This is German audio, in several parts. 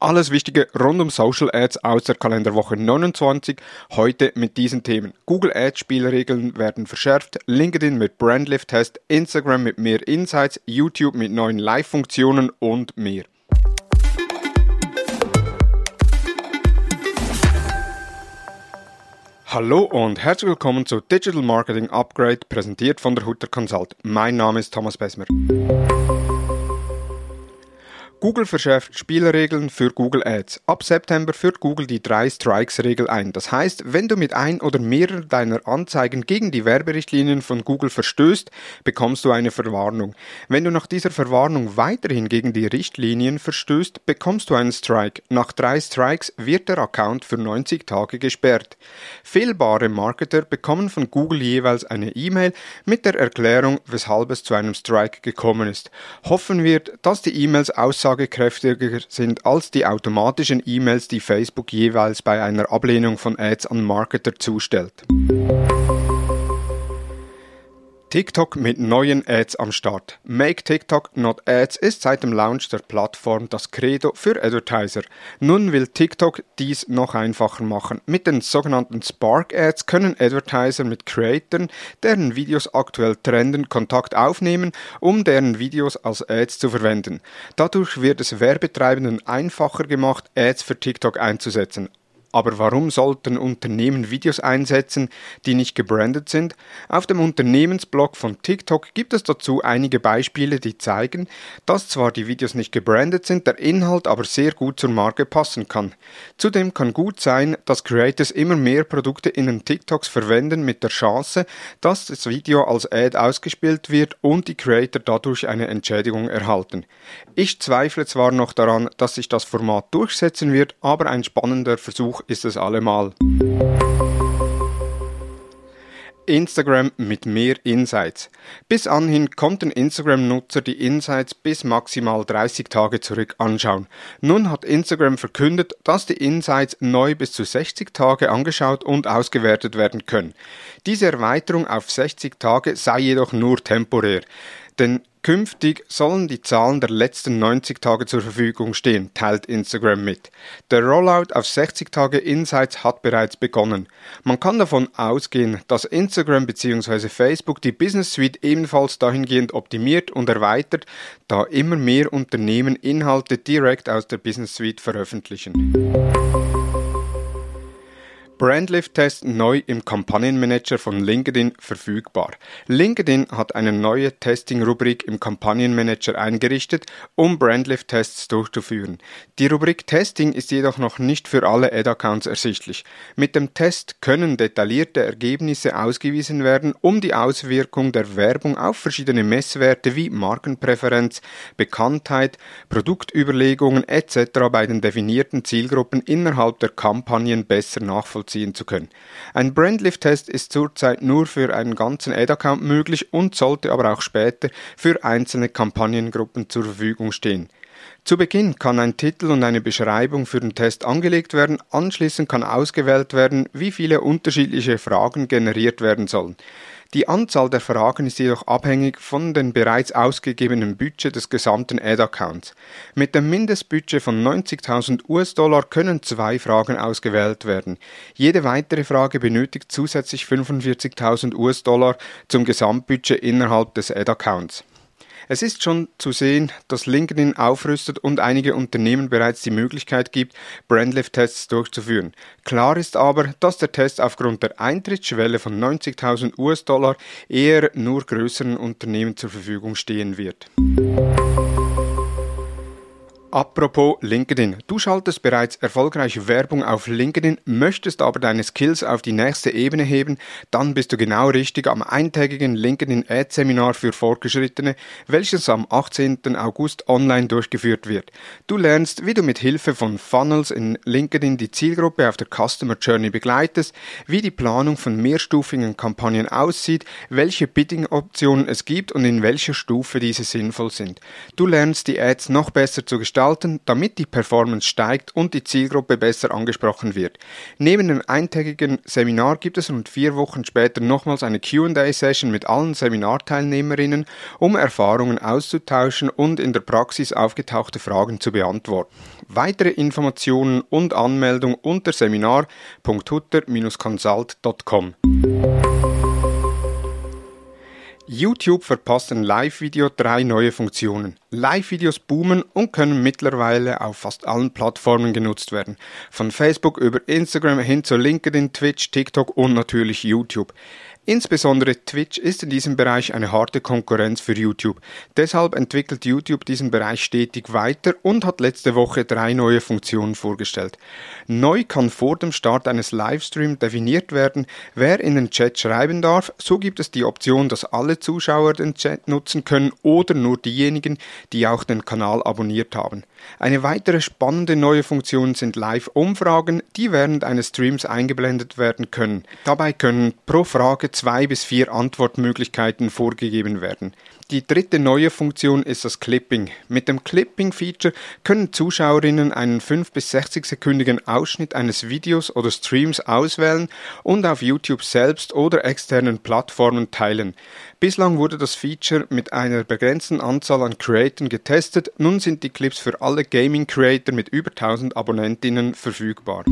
Alles Wichtige rund um Social Ads aus der Kalenderwoche 29. Heute mit diesen Themen. Google Ads Spielregeln werden verschärft, LinkedIn mit Brandlift Test, Instagram mit mehr Insights, YouTube mit neuen Live-Funktionen und mehr. Hallo und herzlich willkommen zu Digital Marketing Upgrade, präsentiert von der Hutter Consult. Mein Name ist Thomas Besmer. Google verschärft Spielregeln für Google Ads. Ab September führt Google die 3-Strikes-Regel ein. Das heißt, wenn du mit ein oder mehreren deiner Anzeigen gegen die Werberichtlinien von Google verstößt, bekommst du eine Verwarnung. Wenn du nach dieser Verwarnung weiterhin gegen die Richtlinien verstößt, bekommst du einen Strike. Nach drei Strikes wird der Account für 90 Tage gesperrt. Fehlbare Marketer bekommen von Google jeweils eine E-Mail mit der Erklärung, weshalb es zu einem Strike gekommen ist. Hoffen wir, dass die E-Mails aussagen aussagekräftiger sind als die automatischen E-Mails, die Facebook jeweils bei einer Ablehnung von Ads an Marketer zustellt. TikTok mit neuen Ads am Start. Make TikTok not Ads ist seit dem Launch der Plattform das Credo für Advertiser. Nun will TikTok dies noch einfacher machen. Mit den sogenannten Spark Ads können Advertiser mit Creatoren, deren Videos aktuell trenden, Kontakt aufnehmen, um deren Videos als Ads zu verwenden. Dadurch wird es Werbetreibenden einfacher gemacht, Ads für TikTok einzusetzen. Aber warum sollten Unternehmen Videos einsetzen, die nicht gebrandet sind? Auf dem Unternehmensblog von TikTok gibt es dazu einige Beispiele, die zeigen, dass zwar die Videos nicht gebrandet sind, der Inhalt aber sehr gut zur Marke passen kann. Zudem kann gut sein, dass Creators immer mehr Produkte in den TikToks verwenden mit der Chance, dass das Video als Ad ausgespielt wird und die Creator dadurch eine Entschädigung erhalten. Ich zweifle zwar noch daran, dass sich das Format durchsetzen wird, aber ein spannender Versuch ist es allemal. Instagram mit mehr Insights. Bis anhin konnten Instagram-Nutzer die Insights bis maximal 30 Tage zurück anschauen. Nun hat Instagram verkündet, dass die Insights neu bis zu 60 Tage angeschaut und ausgewertet werden können. Diese Erweiterung auf 60 Tage sei jedoch nur temporär. Denn Künftig sollen die Zahlen der letzten 90 Tage zur Verfügung stehen, teilt Instagram mit. Der Rollout auf 60 Tage Insights hat bereits begonnen. Man kann davon ausgehen, dass Instagram bzw. Facebook die Business Suite ebenfalls dahingehend optimiert und erweitert, da immer mehr Unternehmen Inhalte direkt aus der Business Suite veröffentlichen. Brandlift-Test neu im Kampagnenmanager von LinkedIn verfügbar. LinkedIn hat eine neue Testing-Rubrik im Kampagnenmanager eingerichtet, um Brandlift-Tests durchzuführen. Die Rubrik Testing ist jedoch noch nicht für alle Ad-Accounts ersichtlich. Mit dem Test können detaillierte Ergebnisse ausgewiesen werden, um die Auswirkung der Werbung auf verschiedene Messwerte wie Markenpräferenz, Bekanntheit, Produktüberlegungen etc. bei den definierten Zielgruppen innerhalb der Kampagnen besser nachvollziehen nachvollziehen zu können. Ein Brandlift-Test ist zurzeit nur für einen ganzen Ad-Account möglich und sollte aber auch später für einzelne Kampagnengruppen zur Verfügung stehen. Zu Beginn kann ein Titel und eine Beschreibung für den Test angelegt werden, anschließend kann ausgewählt werden, wie viele unterschiedliche Fragen generiert werden sollen. Die Anzahl der Fragen ist jedoch abhängig von dem bereits ausgegebenen Budget des gesamten Ad-Accounts. Mit dem Mindestbudget von 90.000 US-Dollar können zwei Fragen ausgewählt werden. Jede weitere Frage benötigt zusätzlich 45.000 US-Dollar zum Gesamtbudget innerhalb des Ad-Accounts. Es ist schon zu sehen, dass LinkedIn aufrüstet und einige Unternehmen bereits die Möglichkeit gibt, Brandlift-Tests durchzuführen. Klar ist aber, dass der Test aufgrund der Eintrittsschwelle von 90.000 US-Dollar eher nur größeren Unternehmen zur Verfügung stehen wird. Apropos LinkedIn. Du schaltest bereits erfolgreich Werbung auf LinkedIn, möchtest aber deine Skills auf die nächste Ebene heben, dann bist du genau richtig am eintägigen LinkedIn Ad Seminar für Fortgeschrittene, welches am 18. August online durchgeführt wird. Du lernst, wie du mit Hilfe von Funnels in LinkedIn die Zielgruppe auf der Customer Journey begleitest, wie die Planung von mehrstufigen Kampagnen aussieht, welche Bidding-Optionen es gibt und in welcher Stufe diese sinnvoll sind. Du lernst die Ads noch besser zu gestalten gestalten, damit die Performance steigt und die Zielgruppe besser angesprochen wird. Neben dem eintägigen Seminar gibt es rund vier Wochen später nochmals eine Q&A-Session mit allen Seminarteilnehmerinnen, um Erfahrungen auszutauschen und in der Praxis aufgetauchte Fragen zu beantworten. Weitere Informationen und Anmeldung unter seminar.hutter-consult.com. YouTube verpasst in Live-Video drei neue Funktionen. Live-Videos boomen und können mittlerweile auf fast allen Plattformen genutzt werden. Von Facebook über Instagram hin zu LinkedIn, Twitch, TikTok und natürlich YouTube. Insbesondere Twitch ist in diesem Bereich eine harte Konkurrenz für YouTube. Deshalb entwickelt YouTube diesen Bereich stetig weiter und hat letzte Woche drei neue Funktionen vorgestellt. Neu kann vor dem Start eines Livestreams definiert werden, wer in den Chat schreiben darf. So gibt es die Option, dass alle Zuschauer den Chat nutzen können oder nur diejenigen, die auch den Kanal abonniert haben. Eine weitere spannende neue Funktion sind Live-Umfragen, die während eines Streams eingeblendet werden können. Dabei können pro Frage zwei bis vier Antwortmöglichkeiten vorgegeben werden. Die dritte neue Funktion ist das Clipping. Mit dem Clipping-Feature können Zuschauerinnen einen 5 bis 60 sekündigen Ausschnitt eines Videos oder Streams auswählen und auf YouTube selbst oder externen Plattformen teilen. Bislang wurde das Feature mit einer begrenzten Anzahl an Creatoren getestet, nun sind die Clips für alle Gaming-Creator mit über 1000 Abonnentinnen verfügbar.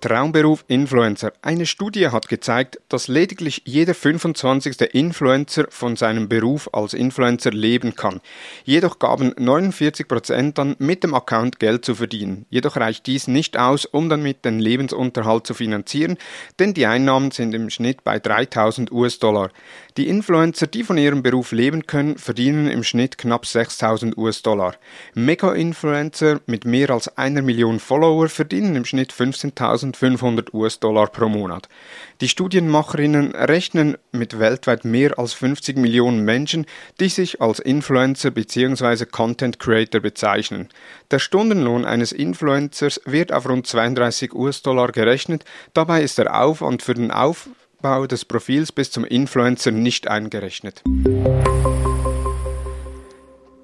Traumberuf Influencer. Eine Studie hat gezeigt, dass lediglich jeder 25. Influencer von seinem Beruf als Influencer leben kann. Jedoch gaben 49% dann mit dem Account Geld zu verdienen. Jedoch reicht dies nicht aus, um damit den Lebensunterhalt zu finanzieren, denn die Einnahmen sind im Schnitt bei 3000 US-Dollar. Die Influencer, die von ihrem Beruf leben können, verdienen im Schnitt knapp 6000 US-Dollar. Mega-Influencer mit mehr als einer Million Follower verdienen im Schnitt 15.500 US-Dollar pro Monat. Die Studienmacherinnen rechnen mit weltweit mehr als 50 Millionen Menschen, die sich als Influencer bzw. Content Creator bezeichnen. Der Stundenlohn eines Influencers wird auf rund 32 US-Dollar gerechnet, dabei ist der Aufwand für den Auf Aufbau des Profils bis zum Influencer nicht eingerechnet.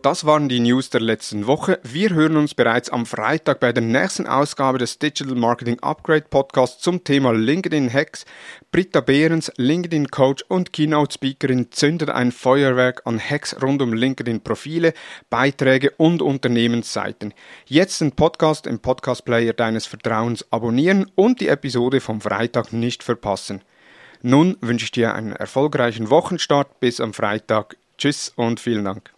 Das waren die News der letzten Woche. Wir hören uns bereits am Freitag bei der nächsten Ausgabe des Digital Marketing Upgrade Podcasts zum Thema LinkedIn Hacks. Britta Behrens, LinkedIn Coach und Keynote Speakerin, zündet ein Feuerwerk an Hacks rund um LinkedIn Profile, Beiträge und Unternehmensseiten. Jetzt den Podcast im Podcast Player deines Vertrauens abonnieren und die Episode vom Freitag nicht verpassen. Nun wünsche ich dir einen erfolgreichen Wochenstart bis am Freitag. Tschüss und vielen Dank.